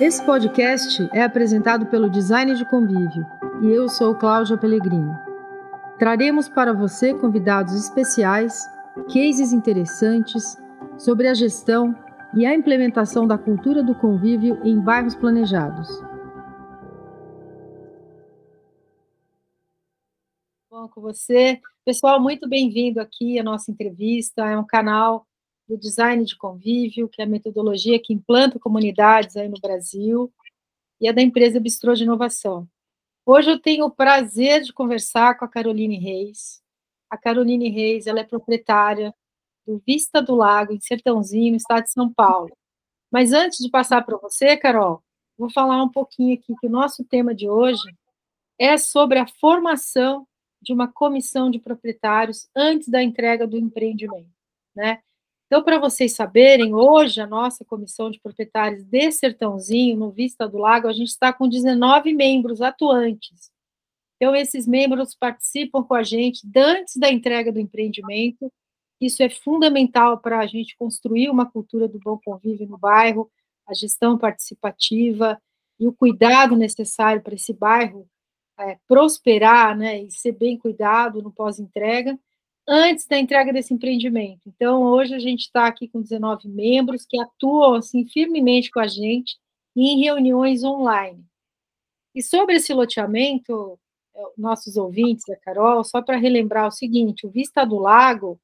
Esse podcast é apresentado pelo Design de Convívio e eu sou Cláudia Pellegrini. Traremos para você convidados especiais, cases interessantes sobre a gestão e a implementação da cultura do convívio em bairros planejados. Bom, com você. Pessoal, muito bem-vindo aqui à nossa entrevista. É um canal do design de convívio, que é a metodologia que implanta comunidades aí no Brasil, e é da empresa Bistrô de Inovação. Hoje eu tenho o prazer de conversar com a Caroline Reis. A Caroline Reis, ela é proprietária do Vista do Lago, em Sertãozinho, no estado de São Paulo. Mas antes de passar para você, Carol, vou falar um pouquinho aqui que o nosso tema de hoje é sobre a formação de uma comissão de proprietários antes da entrega do empreendimento, né? Então, para vocês saberem, hoje a nossa comissão de proprietários de Sertãozinho, no Vista do Lago, a gente está com 19 membros atuantes. Então, esses membros participam com a gente antes da entrega do empreendimento isso é fundamental para a gente construir uma cultura do bom convívio no bairro, a gestão participativa e o cuidado necessário para esse bairro é, prosperar né, e ser bem cuidado no pós-entrega, antes da entrega desse empreendimento. Então, hoje a gente está aqui com 19 membros que atuam assim, firmemente com a gente em reuniões online. E sobre esse loteamento, é, nossos ouvintes, a Carol, só para relembrar o seguinte: o Vista do Lago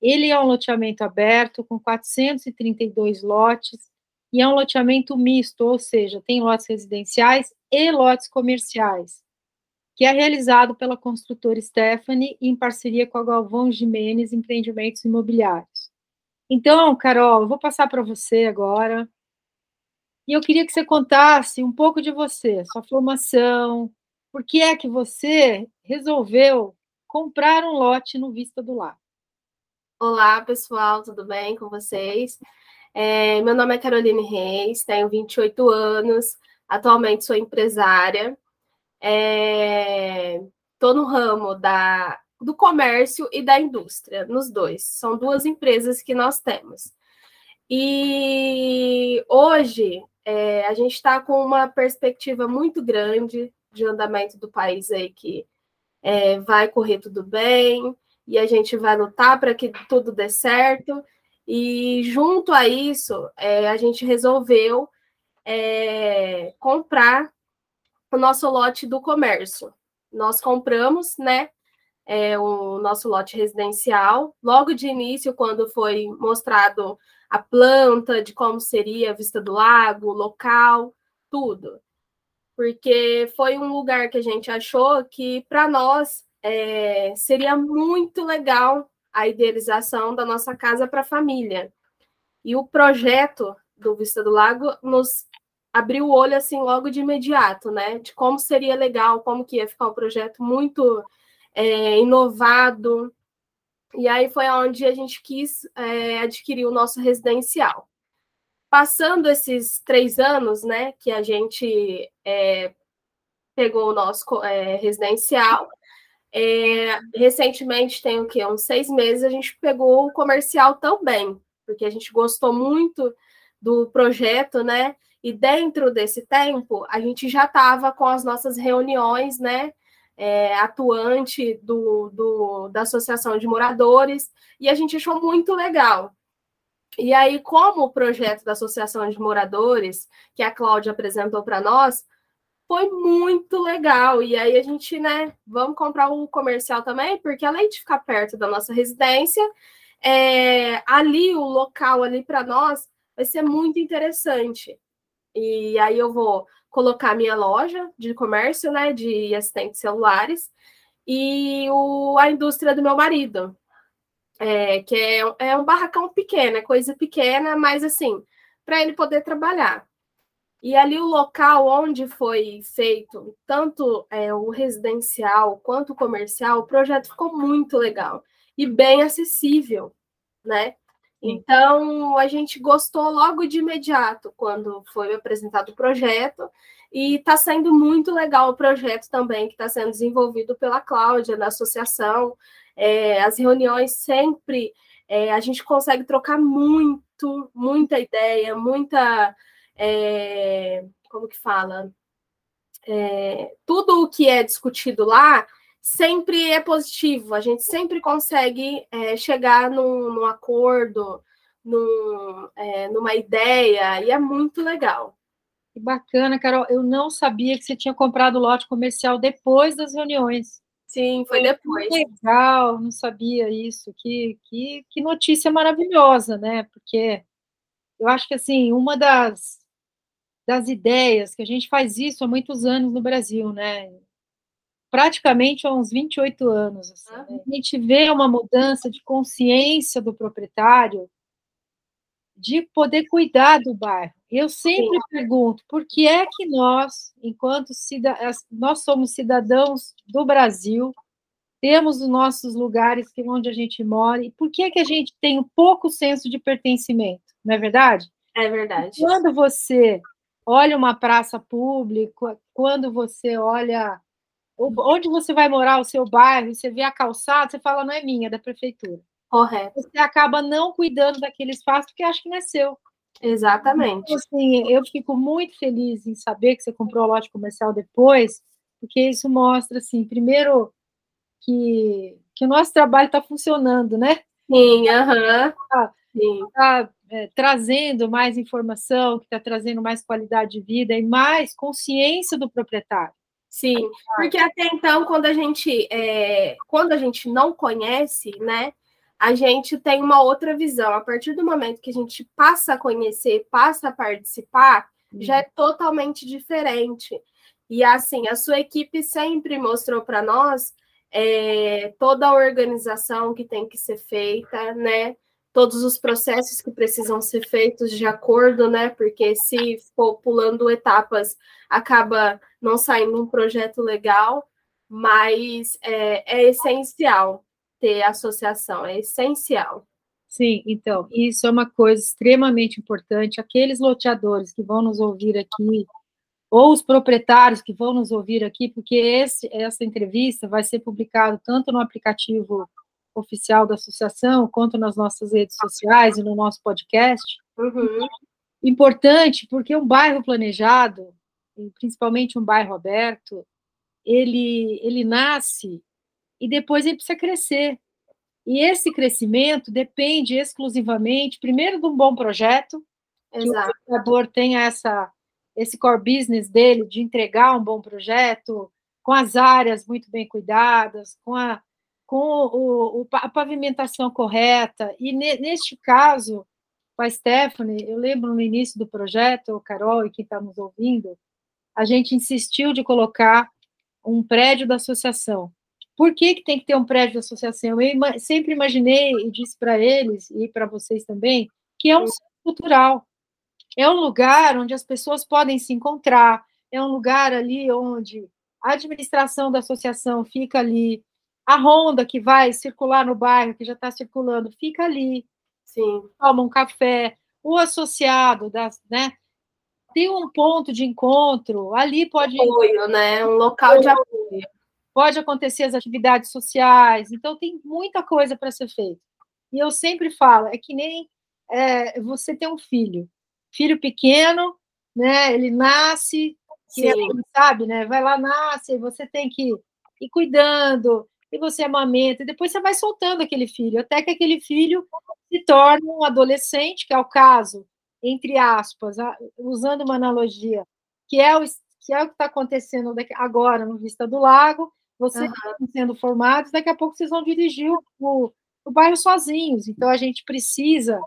ele é um loteamento aberto com 432 lotes e é um loteamento misto, ou seja, tem lotes residenciais e lotes comerciais, que é realizado pela construtora Stephanie em parceria com a Galvão Jimenez Empreendimentos Imobiliários. Então, Carol, eu vou passar para você agora. E eu queria que você contasse um pouco de você, sua formação, por que é que você resolveu comprar um lote no Vista do Lago? Olá, pessoal, tudo bem com vocês? É, meu nome é Caroline Reis, tenho 28 anos, atualmente sou empresária. Estou é, no ramo da, do comércio e da indústria, nos dois. São duas empresas que nós temos. E hoje é, a gente está com uma perspectiva muito grande de andamento do país aí que é, vai correr tudo bem e a gente vai lutar para que tudo dê certo. E junto a isso, é, a gente resolveu é, comprar o nosso lote do comércio. Nós compramos, né, é, o nosso lote residencial. Logo de início, quando foi mostrado a planta, de como seria a vista do lago, local, tudo. Porque foi um lugar que a gente achou que, para nós, é, seria muito legal a idealização da nossa casa para a família. E o projeto do Vista do Lago nos abriu o olho assim logo de imediato, né? De como seria legal, como que ia ficar um projeto muito é, inovado. E aí foi onde a gente quis é, adquirir o nosso residencial. Passando esses três anos, né, que a gente é, pegou o nosso é, residencial, é, recentemente, tem o quê? Uns seis meses, a gente pegou o comercial também, porque a gente gostou muito do projeto, né? E dentro desse tempo, a gente já estava com as nossas reuniões, né? É, atuante do, do, da Associação de Moradores, e a gente achou muito legal. E aí, como o projeto da Associação de Moradores, que a Cláudia apresentou para nós, foi muito legal. E aí a gente, né, vamos comprar o comercial também, porque além de ficar perto da nossa residência, é, ali, o local ali para nós, vai ser muito interessante. E aí eu vou colocar minha loja de comércio, né, de assistentes celulares, e o, a indústria do meu marido, é, que é, é um barracão pequeno, é coisa pequena, mas assim, para ele poder trabalhar. E ali o local onde foi feito tanto é, o residencial quanto o comercial, o projeto ficou muito legal e bem acessível, né? Então a gente gostou logo de imediato quando foi apresentado o projeto e está sendo muito legal o projeto também que está sendo desenvolvido pela Cláudia da associação. É, as reuniões sempre é, a gente consegue trocar muito, muita ideia, muita é, como que fala? É, tudo o que é discutido lá sempre é positivo, a gente sempre consegue é, chegar num, num acordo, num, é, numa ideia, e é muito legal. Que bacana, Carol. Eu não sabia que você tinha comprado o lote comercial depois das reuniões. Sim, foi depois. legal, não sabia isso. Que, que, que notícia maravilhosa, né? Porque eu acho que, assim, uma das, das ideias, que a gente faz isso há muitos anos no Brasil, né? Praticamente há uns 28 anos. Assim, né? A gente vê uma mudança de consciência do proprietário de poder cuidar do bairro. Eu sempre Sim. pergunto, por que é que nós, enquanto nós somos cidadãos do Brasil, temos os nossos lugares que onde a gente mora, e por que é que a gente tem um pouco senso de pertencimento, não é verdade? É verdade. Quando você olha uma praça pública, quando você olha onde você vai morar, o seu bairro, você vê a calçada, você fala, não é minha, é da prefeitura. Correto. Você acaba não cuidando daquele espaço porque acha que não é seu. Exatamente. Então, assim, eu fico muito feliz em saber que você comprou o lote comercial depois, porque isso mostra, assim, primeiro, que, que o nosso trabalho está funcionando, né? Sim, aham. Uhum. Está é, trazendo mais informação, que está trazendo mais qualidade de vida e mais consciência do proprietário. Sim, porque até então, quando a gente, é, quando a gente não conhece, né, a gente tem uma outra visão. A partir do momento que a gente passa a conhecer, passa a participar, uhum. já é totalmente diferente. E assim, a sua equipe sempre mostrou para nós é, toda a organização que tem que ser feita, né? Todos os processos que precisam ser feitos de acordo, né? Porque se for pulando etapas, acaba não saindo um projeto legal, mas é, é essencial ter associação, é essencial. Sim, então, isso é uma coisa extremamente importante. Aqueles loteadores que vão nos ouvir aqui, ou os proprietários que vão nos ouvir aqui, porque esse, essa entrevista vai ser publicada tanto no aplicativo oficial da associação, quanto nas nossas redes sociais e no nosso podcast. Uhum. Importante, porque um bairro planejado, principalmente um bairro aberto, ele, ele nasce e depois ele precisa crescer. E esse crescimento depende exclusivamente, primeiro, de um bom projeto, Exato. que o vendedor tenha essa, esse core business dele de entregar um bom projeto, com as áreas muito bem cuidadas, com a, com o, o, a pavimentação correta. E ne, neste caso, com a Stephanie, eu lembro no início do projeto, o Carol e quem está nos ouvindo, a gente insistiu de colocar um prédio da associação. Por que, que tem que ter um prédio de associação? Eu sempre imaginei, e disse para eles, e para vocês também, que é um centro cultural. É um lugar onde as pessoas podem se encontrar, é um lugar ali onde a administração da associação fica ali, a ronda que vai circular no bairro, que já está circulando, fica ali. Sim. Toma um café, o associado, das, né? Tem um ponto de encontro, ali pode. Apoio, né? Um local de apoio pode acontecer as atividades sociais, então tem muita coisa para ser feita. E eu sempre falo, é que nem é, você ter um filho, filho pequeno, né? Ele nasce, que é, sabe, né? Vai lá, nasce, você tem que ir cuidando, e você amamenta, e depois você vai soltando aquele filho, até que aquele filho se torne um adolescente, que é o caso, entre aspas, usando uma analogia, que é o que é está acontecendo agora no Vista do Lago, vocês uhum. sendo formados, daqui a pouco vocês vão dirigir o, o bairro sozinhos. Então, a gente precisa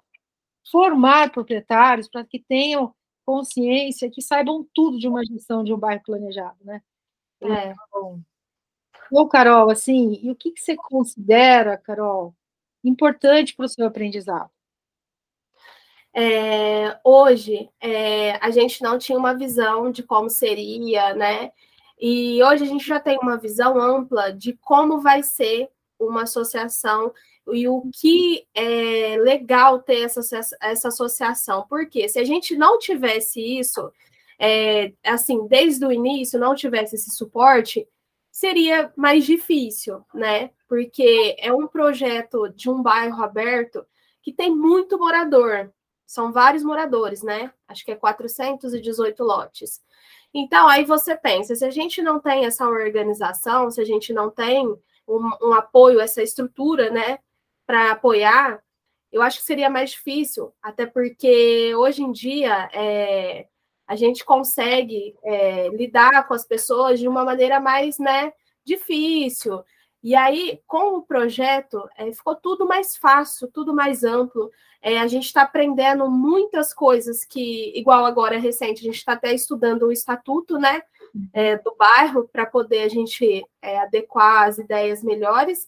formar proprietários para que tenham consciência, que saibam tudo de uma gestão de um bairro planejado, né? É. Então, Carol, assim, e o que, que você considera, Carol, importante para o seu aprendizado? É, hoje, é, a gente não tinha uma visão de como seria, né? E hoje a gente já tem uma visão ampla de como vai ser uma associação e o que é legal ter essa, essa associação. Porque se a gente não tivesse isso, é, assim, desde o início, não tivesse esse suporte, seria mais difícil, né? Porque é um projeto de um bairro aberto que tem muito morador, são vários moradores, né? Acho que é 418 lotes. Então, aí você pensa, se a gente não tem essa organização, se a gente não tem um, um apoio, essa estrutura, né, para apoiar, eu acho que seria mais difícil, até porque hoje em dia é, a gente consegue é, lidar com as pessoas de uma maneira mais né, difícil. E aí, com o projeto, é, ficou tudo mais fácil, tudo mais amplo. É, a gente está aprendendo muitas coisas que, igual agora recente, a gente está até estudando o estatuto né, é, do bairro para poder a gente é, adequar as ideias melhores.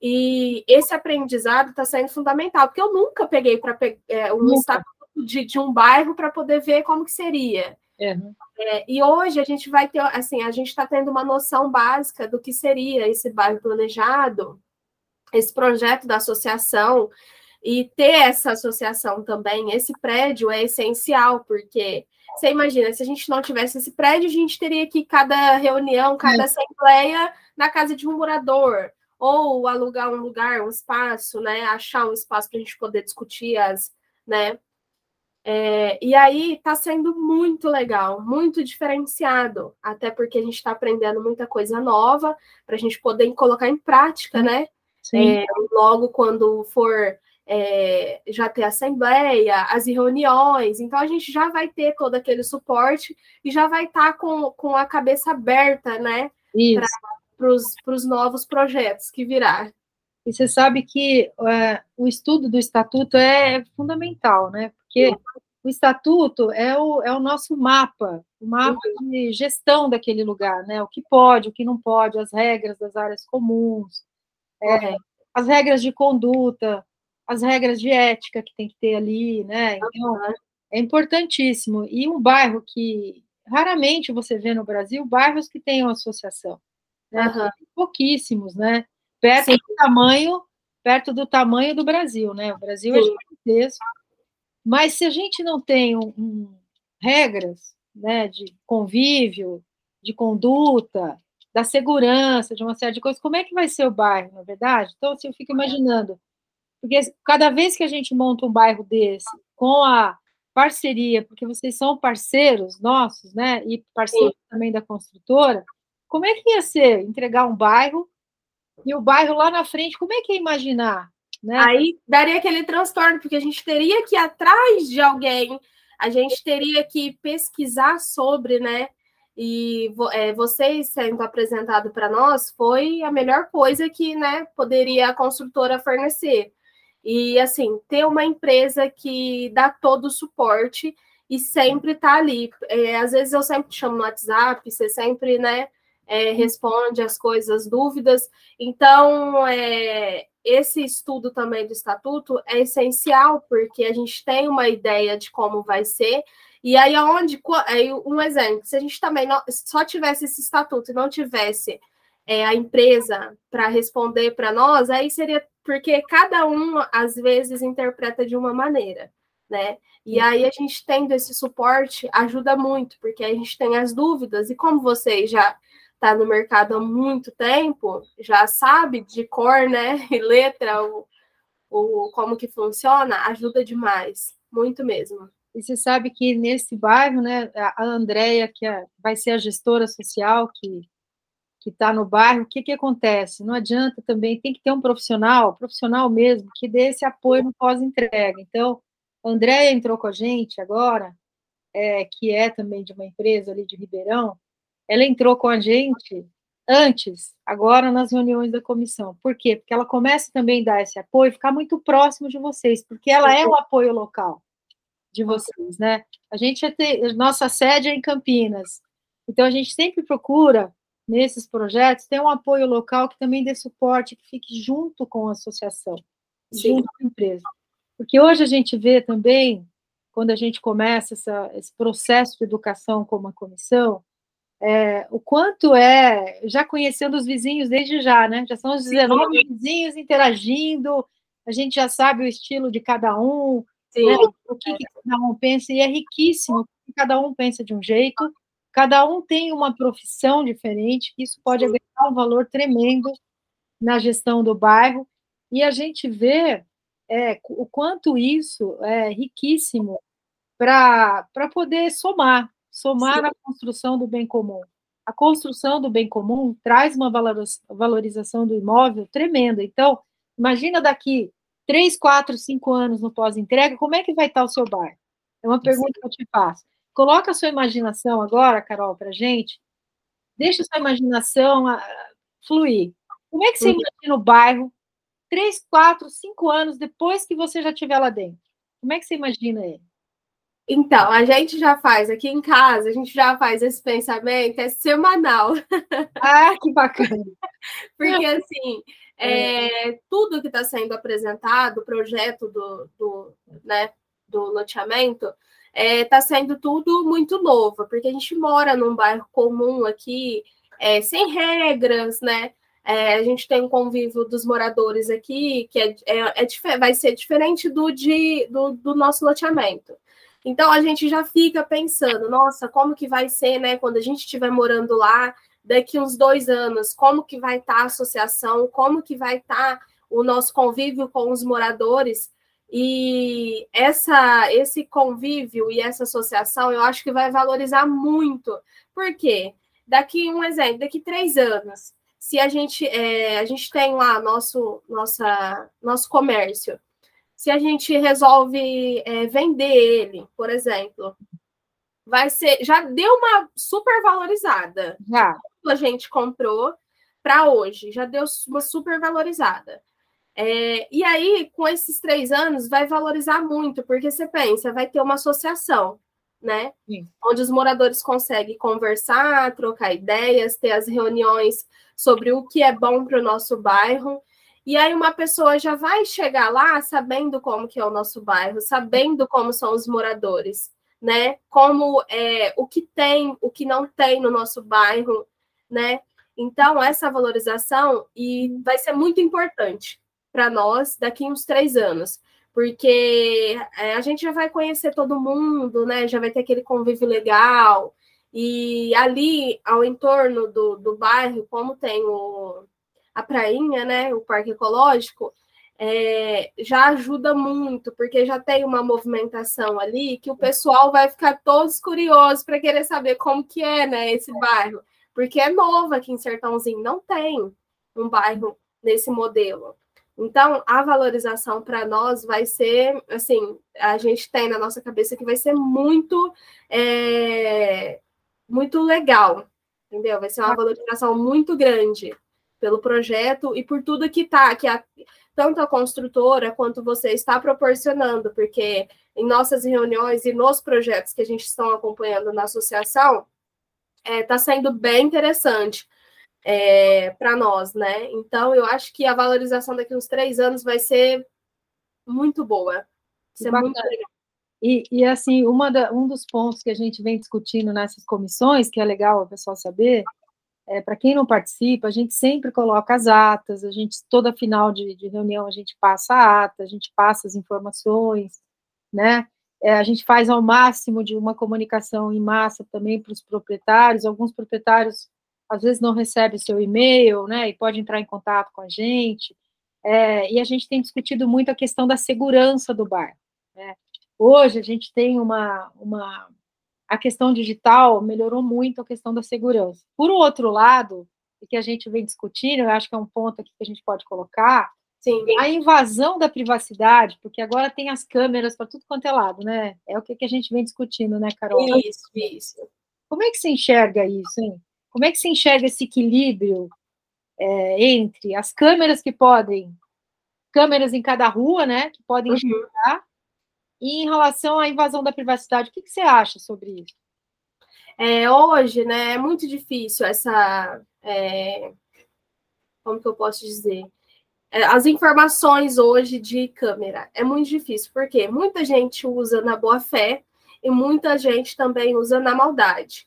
E esse aprendizado está sendo fundamental, porque eu nunca peguei para é, um estatuto de, de, um bairro para poder ver como que seria. É. É, e hoje a gente vai ter, assim, a gente está tendo uma noção básica do que seria esse bairro planejado, esse projeto da associação, e ter essa associação também, esse prédio é essencial, porque você imagina, se a gente não tivesse esse prédio, a gente teria que cada reunião, cada é. assembleia na casa de um morador ou alugar um lugar, um espaço, né? Achar um espaço para a gente poder discutir as, né? É, e aí está sendo muito legal, muito diferenciado, até porque a gente está aprendendo muita coisa nova para a gente poder colocar em prática, né? É, logo quando for é, já ter assembleia, as reuniões, então a gente já vai ter todo aquele suporte e já vai estar tá com, com a cabeça aberta, né? Isso para os novos projetos que virá. E você sabe que uh, o estudo do estatuto é fundamental, né? Porque Sim. o estatuto é o, é o nosso mapa, o mapa uhum. de gestão daquele lugar, né? O que pode, o que não pode, as regras das áreas comuns, é, as regras de conduta, as regras de ética que tem que ter ali, né? Então, é importantíssimo. E um bairro que raramente você vê no Brasil, bairros que tenham associação né? Uhum. Pouquíssimos, né? Perto Sim. do tamanho, perto do tamanho do Brasil, né? O Brasil é Sim. é gigantesco. Mas se a gente não tem um, um, regras, né, de convívio, de conduta, da segurança, de uma série de coisas, como é que vai ser o bairro, na é verdade? Então, assim, eu fico imaginando, porque cada vez que a gente monta um bairro desse, com a parceria, porque vocês são parceiros nossos, né, e parceiros Sim. também da construtora, como é que ia ser entregar um bairro e o bairro lá na frente, como é que ia imaginar? Né? Aí daria aquele transtorno, porque a gente teria que ir atrás de alguém, a gente teria que pesquisar sobre, né? E é, vocês sendo apresentado para nós foi a melhor coisa que né, poderia a construtora fornecer. E assim, ter uma empresa que dá todo o suporte e sempre está ali. É, às vezes eu sempre te chamo no WhatsApp, você sempre, né? é, responde as coisas, dúvidas. Então, é, esse estudo também do estatuto é essencial, porque a gente tem uma ideia de como vai ser. E aí, aonde, um exemplo, se a gente também não, só tivesse esse estatuto e não tivesse é, a empresa para responder para nós, aí seria porque cada um às vezes interpreta de uma maneira, né? E aí a gente tendo esse suporte ajuda muito, porque a gente tem as dúvidas, e como vocês já está no mercado há muito tempo, já sabe de cor, né, e letra, o, o, como que funciona, ajuda demais, muito mesmo. E você sabe que nesse bairro, né, a Andrea, que é, vai ser a gestora social que que está no bairro, o que, que acontece? Não adianta também, tem que ter um profissional, profissional mesmo, que dê esse apoio no pós-entrega. Então, a Andrea entrou com a gente agora, é, que é também de uma empresa ali de Ribeirão, ela entrou com a gente antes, agora nas reuniões da comissão. Por quê? Porque ela começa também a dar esse apoio, ficar muito próximo de vocês, porque ela é o apoio local de vocês, né? A gente é ter, nossa sede é em Campinas, então a gente sempre procura nesses projetos ter um apoio local que também dê suporte, que fique junto com a associação, Sim. junto com a empresa. Porque hoje a gente vê também, quando a gente começa essa, esse processo de educação como a comissão, é, o quanto é, já conhecendo os vizinhos desde já, né? Já são os 19 Sim. vizinhos interagindo, a gente já sabe o estilo de cada um, né? o que, que, cada um pensa, e é riquíssimo, cada um pensa de um jeito, cada um tem uma profissão diferente, isso pode Sim. agregar um valor tremendo na gestão do bairro, e a gente vê é, o quanto isso é riquíssimo para poder somar, somar Sim. na construção do bem comum. A construção do bem comum traz uma valorização do imóvel tremenda. Então, imagina daqui três, quatro, cinco anos no pós-entrega, como é que vai estar o seu bairro? É uma pergunta Sim. que eu te faço. Coloca a sua imaginação agora, Carol, para gente. Deixa a sua imaginação uh, fluir. Como é que você imagina o bairro três, quatro, cinco anos depois que você já estiver lá dentro? Como é que você imagina ele? Então, a gente já faz aqui em casa, a gente já faz esse pensamento, é semanal. Ah, que bacana! Porque, assim, é, tudo que está sendo apresentado, o projeto do, do, né, do loteamento, está é, tá sendo tudo muito novo, porque a gente mora num bairro comum aqui, é, sem regras, né? É, a gente tem um convívio dos moradores aqui que é, é, é vai ser diferente do, de, do, do, nosso loteamento. Então a gente já fica pensando, nossa, como que vai ser, né, quando a gente estiver morando lá daqui uns dois anos, como que vai estar tá a associação, como que vai estar tá o nosso convívio com os moradores. E essa, esse convívio e essa associação, eu acho que vai valorizar muito. Por quê? Daqui um exemplo, daqui três anos, se a gente é, a gente tem lá nosso nossa nosso comércio, se a gente resolve é, vender ele, por exemplo, vai ser já deu uma super valorizada. Já. A gente comprou para hoje, já deu uma super valorizada. É, e aí, com esses três anos, vai valorizar muito, porque você pensa, vai ter uma associação né? Sim. Onde os moradores conseguem conversar, trocar ideias, ter as reuniões sobre o que é bom para o nosso bairro. E aí uma pessoa já vai chegar lá sabendo como que é o nosso bairro, sabendo como são os moradores, né? Como é o que tem, o que não tem no nosso bairro, né? Então essa valorização e vai ser muito importante para nós daqui uns três anos, porque é, a gente já vai conhecer todo mundo, né? Já vai ter aquele convívio legal. E ali, ao entorno do, do bairro, como tem o, a prainha, né? O parque ecológico, é, já ajuda muito, porque já tem uma movimentação ali que o pessoal vai ficar todos curiosos para querer saber como que é, né, esse bairro. Porque é novo aqui em Sertãozinho, não tem um bairro nesse modelo. Então, a valorização para nós vai ser, assim, a gente tem na nossa cabeça que vai ser muito, é, muito legal, entendeu? Vai ser uma valorização muito grande pelo projeto e por tudo que está, que a, tanto a construtora quanto você está proporcionando, porque em nossas reuniões e nos projetos que a gente está acompanhando na associação, está é, tá sendo bem interessante é, para nós, né? Então, eu acho que a valorização daqui uns três anos vai ser muito boa. Vai ser muito legal. E, e assim, uma da, um dos pontos que a gente vem discutindo nessas comissões, que é legal o pessoal saber, é, para quem não participa, a gente sempre coloca as atas, a gente, toda final de, de reunião, a gente passa a ata, a gente passa as informações, né? É, a gente faz ao máximo de uma comunicação em massa também para os proprietários, alguns proprietários às vezes não recebe o seu e-mail, né, e pode entrar em contato com a gente. É, e a gente tem discutido muito a questão da segurança do bar. Né? Hoje a gente tem uma, uma. A questão digital melhorou muito a questão da segurança. Por outro lado, o que a gente vem discutindo, eu acho que é um ponto aqui que a gente pode colocar, Sim. a invasão da privacidade, porque agora tem as câmeras para tudo quanto é lado, né? É o que, que a gente vem discutindo, né, Carol? Isso, isso. Como é que você enxerga isso, hein? Como é que se enxerga esse equilíbrio é, entre as câmeras que podem, câmeras em cada rua, né, que podem uhum. enxergar, e em relação à invasão da privacidade, o que, que você acha sobre isso? É, hoje, né, é muito difícil essa, é, como que eu posso dizer? É, as informações hoje de câmera é muito difícil, porque muita gente usa na boa fé e muita gente também usa na maldade.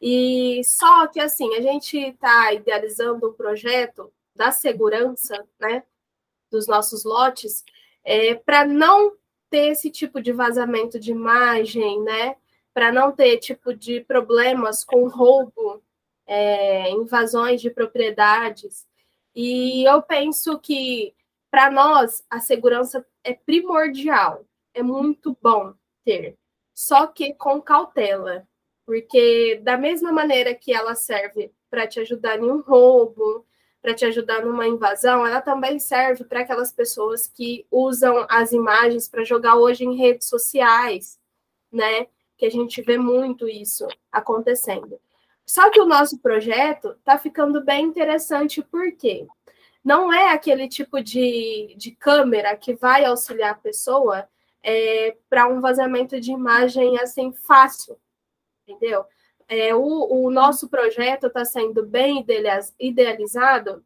E só que assim, a gente está idealizando um projeto da segurança, né, dos nossos lotes, é, para não ter esse tipo de vazamento de imagem, né, para não ter tipo de problemas com roubo, é, invasões de propriedades. E eu penso que para nós a segurança é primordial, é muito bom ter, só que com cautela, porque da mesma maneira que ela serve para te ajudar em um roubo, para te ajudar numa invasão, ela também serve para aquelas pessoas que usam as imagens para jogar hoje em redes sociais, né? Que a gente vê muito isso acontecendo. Só que o nosso projeto está ficando bem interessante, porque não é aquele tipo de, de câmera que vai auxiliar a pessoa é, para um vazamento de imagem assim fácil, entendeu? É, o, o nosso projeto está sendo bem idealizado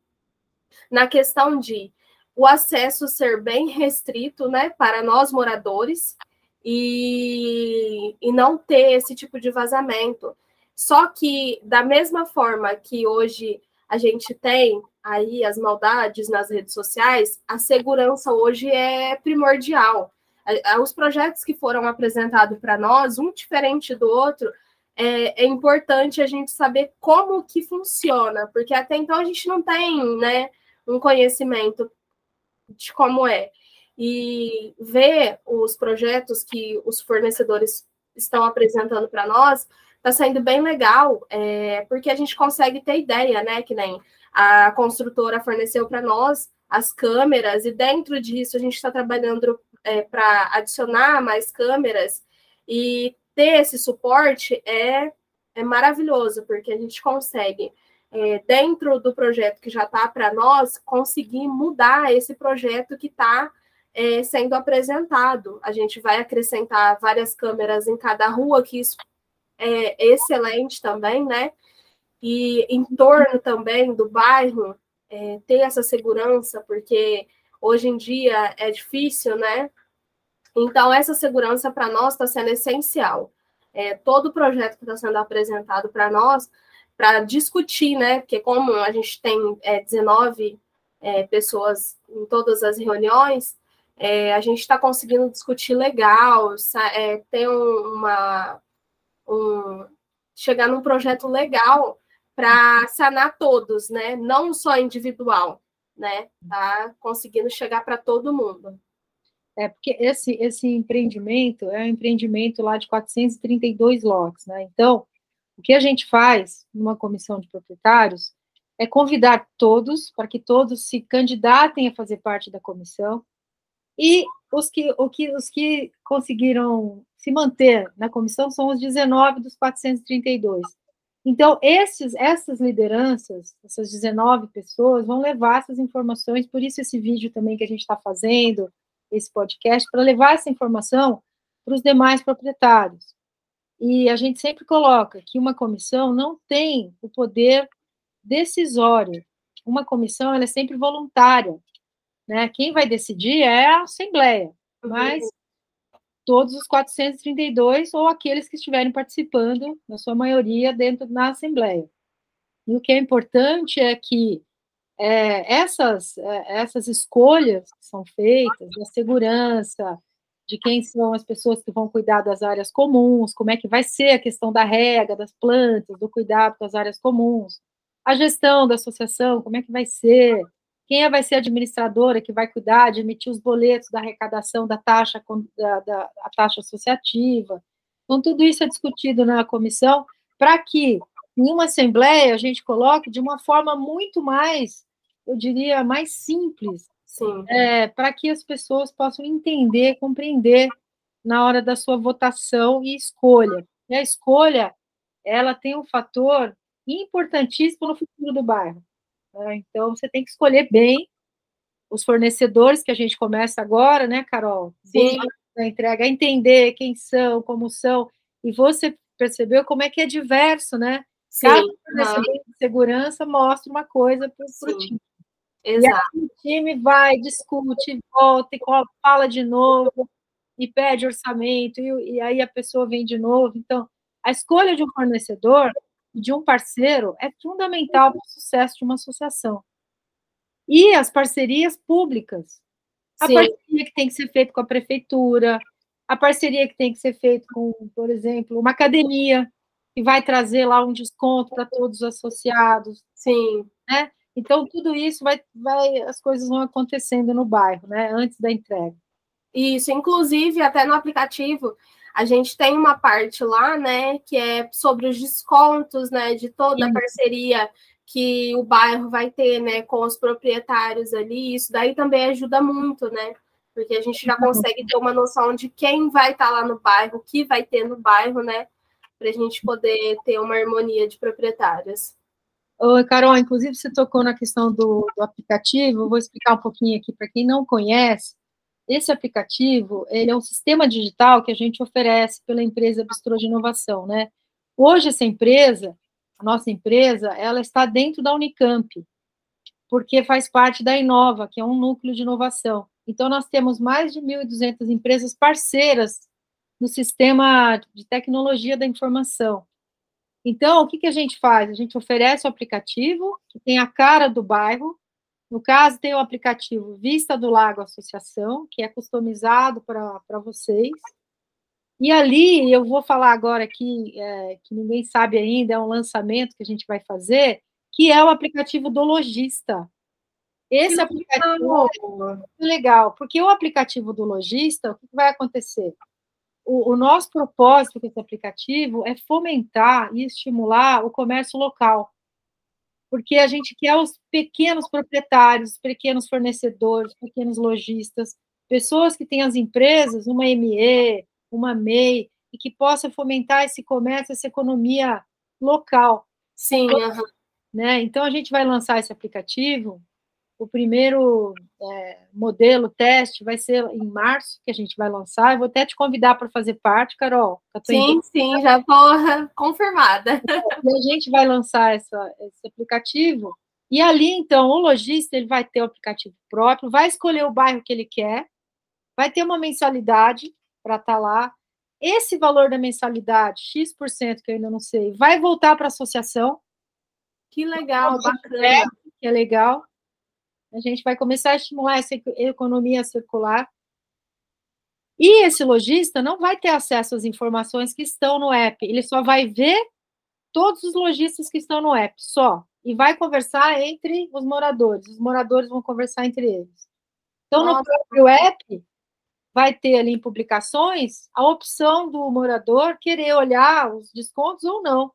na questão de o acesso ser bem restrito né, para nós moradores e, e não ter esse tipo de vazamento. Só que, da mesma forma que hoje a gente tem aí as maldades nas redes sociais, a segurança hoje é primordial. Os projetos que foram apresentados para nós, um diferente do outro, é, é, importante a gente saber como que funciona, porque até então a gente não tem né, um conhecimento de como é. E ver os projetos que os fornecedores estão apresentando para nós está sendo bem legal, é, porque a gente consegue ter ideia, né? Que nem a construtora forneceu para nós as câmeras, e dentro disso a gente está trabalhando é, para adicionar mais câmeras e ter esse suporte é, é maravilhoso, porque a gente consegue, é, dentro do projeto que já está para nós, conseguir mudar esse projeto que está é, sendo apresentado. A gente vai acrescentar várias câmeras em cada rua, que isso é excelente também, né? E em torno também do bairro, é, ter essa segurança, porque hoje em dia é difícil, né? Então, essa segurança para nós está sendo essencial. É, todo o projeto que está sendo apresentado para nós, para discutir, né? Porque, como a gente tem é, 19 é, pessoas em todas as reuniões, é, a gente está conseguindo discutir legal, é, ter uma, um, chegar num projeto legal para sanar todos, né? Não só individual, né? Tá conseguindo chegar para todo mundo. É porque esse esse empreendimento é um empreendimento lá de 432 lotes, né? Então, o que a gente faz numa comissão de proprietários é convidar todos para que todos se candidatem a fazer parte da comissão e os que, o que, os que conseguiram se manter na comissão são os 19 dos 432. Então, esses, essas lideranças, essas 19 pessoas, vão levar essas informações, por isso esse vídeo também que a gente está fazendo, esse podcast, para levar essa informação para os demais proprietários. E a gente sempre coloca que uma comissão não tem o poder decisório. Uma comissão ela é sempre voluntária. Né? Quem vai decidir é a Assembleia, mas todos os 432 ou aqueles que estiverem participando, na sua maioria, dentro da Assembleia. E o que é importante é que é, essas, é, essas escolhas que são feitas, da segurança, de quem são as pessoas que vão cuidar das áreas comuns, como é que vai ser a questão da rega, das plantas, do cuidado com as áreas comuns, a gestão da associação, como é que vai ser, quem é, vai ser a administradora que vai cuidar de emitir os boletos da arrecadação da taxa, da, da taxa associativa? Então, tudo isso é discutido na comissão para que em uma assembleia a gente coloque de uma forma muito mais, eu diria, mais simples, é, para que as pessoas possam entender, compreender na hora da sua votação e escolha. E a escolha, ela tem um fator importantíssimo no futuro do bairro. Né? Então, você tem que escolher bem os fornecedores que a gente começa agora, né, Carol? Sim. Na entrega, entender quem são, como são, e você percebeu como é que é diverso, né? Sim. Cada fornecedor de segurança mostra uma coisa para o time. Exato. O time vai, discute, volta e fala de novo, e pede orçamento, e, e aí a pessoa vem de novo. Então, a escolha de um fornecedor de um parceiro é fundamental para o sucesso de uma associação. E as parcerias públicas. A Sim. parceria que tem que ser feita com a prefeitura, a parceria que tem que ser feita com, por exemplo, uma academia, que vai trazer lá um desconto para todos os associados. Sim. Né? Então, tudo isso vai, vai, as coisas vão acontecendo no bairro, né? Antes da entrega. Isso, inclusive, até no aplicativo, a gente tem uma parte lá, né, que é sobre os descontos, né, de toda a parceria que o bairro vai ter, né, com os proprietários ali. Isso daí também ajuda muito, né? Porque a gente já consegue ter uma noção de quem vai estar lá no bairro, o que vai ter no bairro, né? Para a gente poder ter uma harmonia de proprietários. Carol, inclusive você tocou na questão do, do aplicativo, vou explicar um pouquinho aqui para quem não conhece. Esse aplicativo, ele é um sistema digital que a gente oferece pela empresa Bistrô de Inovação, né? Hoje essa empresa, a nossa empresa, ela está dentro da Unicamp, porque faz parte da Inova, que é um núcleo de inovação. Então, nós temos mais de 1.200 empresas parceiras no sistema de tecnologia da informação. Então, o que, que a gente faz? A gente oferece o aplicativo, que tem a cara do bairro. No caso, tem o aplicativo Vista do Lago Associação, que é customizado para vocês. E ali, eu vou falar agora aqui, é, que ninguém sabe ainda, é um lançamento que a gente vai fazer, que é o aplicativo do lojista. Esse que aplicativo legal. é legal, porque o aplicativo do lojista, o que vai acontecer? O, o, nosso propósito com esse aplicativo é fomentar e estimular o comércio local. Porque a gente quer os pequenos proprietários, pequenos fornecedores, pequenos lojistas, pessoas que têm as empresas, uma ME, uma MEI, e que possa fomentar esse comércio, essa economia local. Sim. Uhum. Né? Então, a gente vai lançar esse aplicativo. O primeiro é, modelo, teste, vai ser em março, que a gente vai lançar. Eu vou até te convidar para fazer parte, Carol. Sim, sim, já estou confirmada. E a gente vai lançar essa, esse aplicativo. E ali, então, o lojista ele vai ter o aplicativo próprio, vai escolher o bairro que ele quer, vai ter uma mensalidade para estar tá lá. Esse valor da mensalidade, X%, que eu ainda não sei, vai voltar para a associação. Que legal, bacana. Que é legal. A gente vai começar a estimular essa economia circular. E esse lojista não vai ter acesso às informações que estão no app, ele só vai ver todos os lojistas que estão no app, só. E vai conversar entre os moradores. Os moradores vão conversar entre eles. Então, Nossa. no próprio app, vai ter ali em publicações a opção do morador querer olhar os descontos ou não.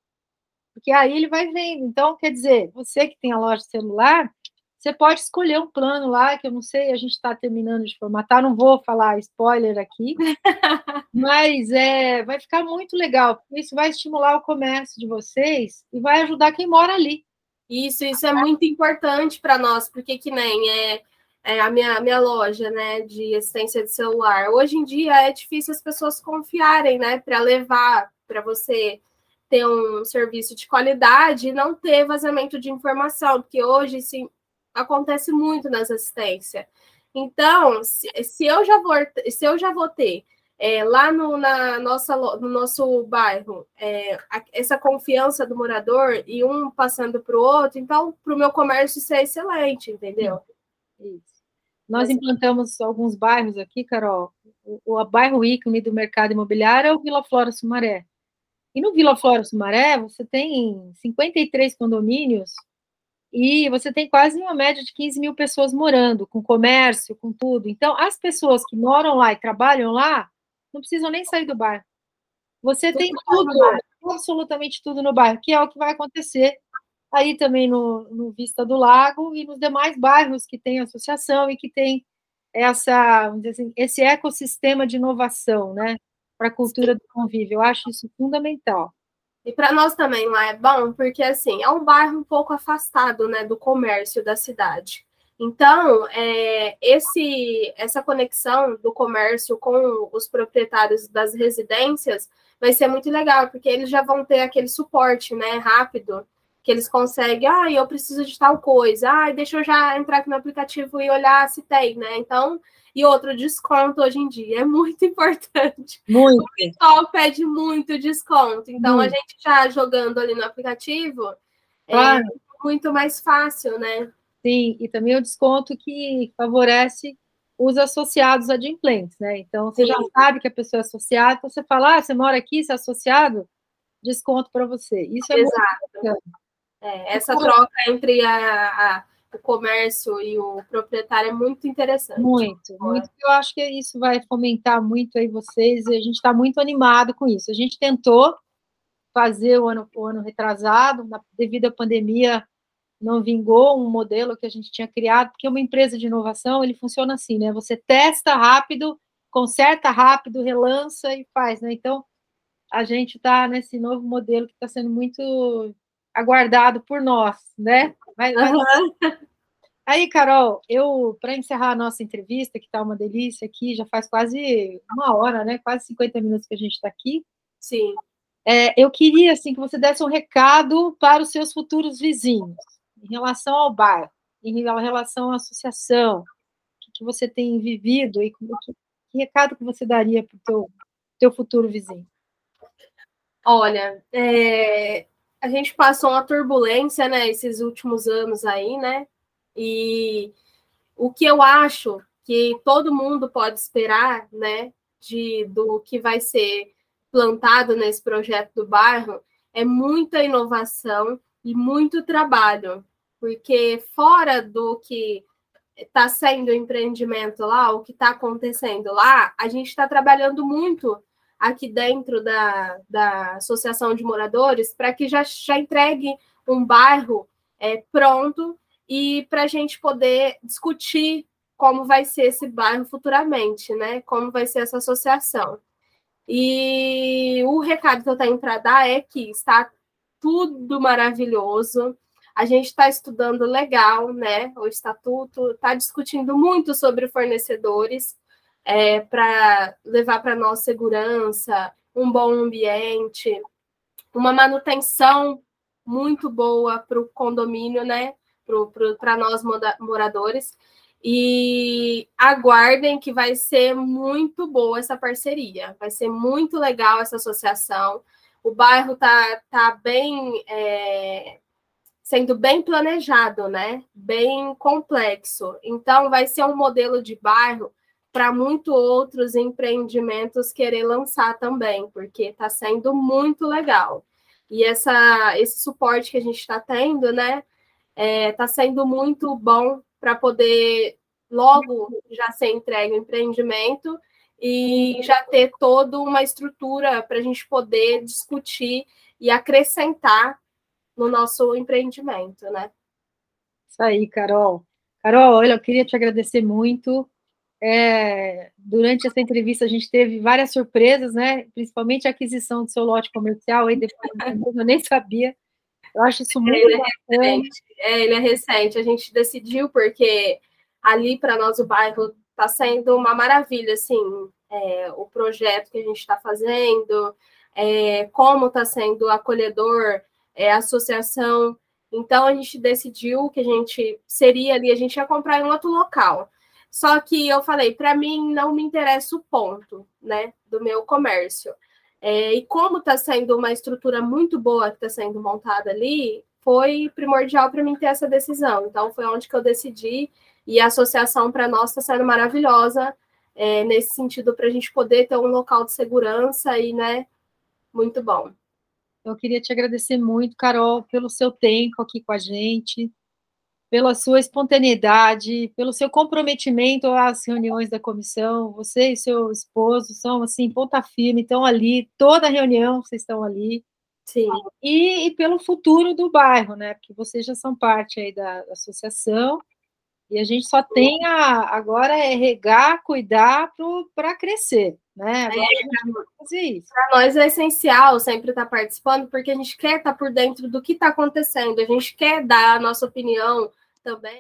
Porque aí ele vai vendo. Então, quer dizer, você que tem a loja celular, você pode escolher um plano lá, que eu não sei, a gente está terminando de formatar, não vou falar spoiler aqui, mas é, vai ficar muito legal, porque isso vai estimular o comércio de vocês e vai ajudar quem mora ali. Isso, isso é muito importante para nós, porque que nem é, é, a minha, minha loja né, de assistência de celular. Hoje em dia é difícil as pessoas confiarem, né, para levar, para você ter um serviço de qualidade e não ter vazamento de informação, porque hoje sim, acontece muito nas assistências. Então, se, se, eu já vou, se eu já vou ter é, lá no, na nossa, no nosso bairro é, a, essa confiança do morador e um passando para o outro, então, para o meu comércio isso é excelente, entendeu? Isso. Nós implantamos alguns bairros aqui, Carol. O, o bairro ícone do mercado imobiliário é o Vila Flora Sumaré. E no Vila Flora Sumaré, você tem 53 condomínios e você tem quase uma média de 15 mil pessoas morando, com comércio, com tudo. Então, as pessoas que moram lá e trabalham lá, não precisam nem sair do bairro. Você tem tudo, absolutamente tudo no bairro, que é o que vai acontecer aí também no, no Vista do Lago e nos demais bairros que tem associação e que tem essa, assim, esse ecossistema de inovação, né, para a cultura do convívio. Eu acho isso fundamental. E para nós também lá é bom, porque assim, é um bairro um pouco afastado, né, do comércio da cidade. Então, é, esse, essa conexão do comércio com os proprietários das residências vai ser muito legal, porque eles já vão ter aquele suporte, né, rápido que eles conseguem, ah, eu preciso de tal coisa, ah, deixa eu já entrar aqui no aplicativo e olhar se tem, né? Então, e outro desconto hoje em dia é muito importante. Muito. O pessoal pede muito desconto. Então, muito. a gente já jogando ali no aplicativo é muito mais fácil, né? Sim, e também o desconto que favorece os associados adimplentes, né? Então, você Sim. já sabe que a pessoa é associada, então você fala, ah, você mora aqui, você é associado, desconto para você. Isso é Exato. muito importante. É, essa troca entre a, a, o comércio e o proprietário é muito interessante. Muito, muito. Eu acho que isso vai fomentar muito aí vocês e a gente está muito animado com isso. A gente tentou fazer o ano, o ano retrasado, na, devido à pandemia, não vingou um modelo que a gente tinha criado, porque uma empresa de inovação, ele funciona assim, né? Você testa rápido, conserta rápido, relança e faz, né? Então, a gente está nesse novo modelo que está sendo muito aguardado por nós, né? Mas, uhum. Aí, Carol, eu, para encerrar a nossa entrevista, que está uma delícia aqui, já faz quase uma hora, né? Quase 50 minutos que a gente está aqui. Sim. É, eu queria, assim, que você desse um recado para os seus futuros vizinhos, em relação ao bairro, em relação à associação, o que, que você tem vivido e que, que recado que você daria para o teu, teu futuro vizinho? Olha, é, a gente passou uma turbulência, né, esses últimos anos aí, né? E o que eu acho que todo mundo pode esperar, né, de do que vai ser plantado nesse projeto do bairro é muita inovação e muito trabalho, porque fora do que está sendo empreendimento lá, o que está acontecendo lá, a gente está trabalhando muito aqui dentro da, da Associação de Moradores para que já, já entregue um bairro é, pronto e para a gente poder discutir como vai ser esse bairro futuramente, né? Como vai ser essa associação. E o recado que eu tenho para dar é que está tudo maravilhoso. A gente está estudando legal, né? O estatuto está discutindo muito sobre fornecedores é, para levar para nós segurança, um bom ambiente, uma manutenção muito boa para o condomínio, né? Para nós moradores. E aguardem que vai ser muito boa essa parceria, vai ser muito legal essa associação. O bairro está tá bem é, sendo bem planejado, né? Bem complexo. Então, vai ser um modelo de bairro para muito outros empreendimentos querer lançar também, porque está sendo muito legal. E essa, esse suporte que a gente está tendo, né, está é, tá sendo muito bom para poder logo já ser entregue o empreendimento e já ter toda uma estrutura para a gente poder discutir e acrescentar no nosso empreendimento, né? Isso aí, Carol. Carol, olha, eu queria te agradecer muito é, durante essa entrevista a gente teve várias surpresas, né? Principalmente a aquisição do seu lote comercial, aí depois eu nem sabia. Eu acho isso muito ele é recente. É, ele é recente. A gente decidiu porque ali para nós o bairro está sendo uma maravilha, assim, é, o projeto que a gente está fazendo, é, como está sendo acolhedor, é, a associação. Então a gente decidiu que a gente seria ali, a gente ia comprar em outro local. Só que eu falei, para mim não me interessa o ponto, né, do meu comércio. É, e como está sendo uma estrutura muito boa que está sendo montada ali, foi primordial para mim ter essa decisão. Então foi onde que eu decidi e a associação para nós está sendo maravilhosa é, nesse sentido para a gente poder ter um local de segurança e, né, muito bom. Eu queria te agradecer muito, Carol, pelo seu tempo aqui com a gente pela sua espontaneidade, pelo seu comprometimento às reuniões da comissão. Você e seu esposo são, assim, ponta firme, estão ali, toda reunião vocês estão ali. Sim. E, e, pelo futuro do bairro, né? Porque vocês já são parte aí da, da associação. E a gente só tem a, agora é regar, cuidar para crescer, né? É, para nós é essencial sempre estar participando, porque a gente quer estar por dentro do que está acontecendo, a gente quer dar a nossa opinião, também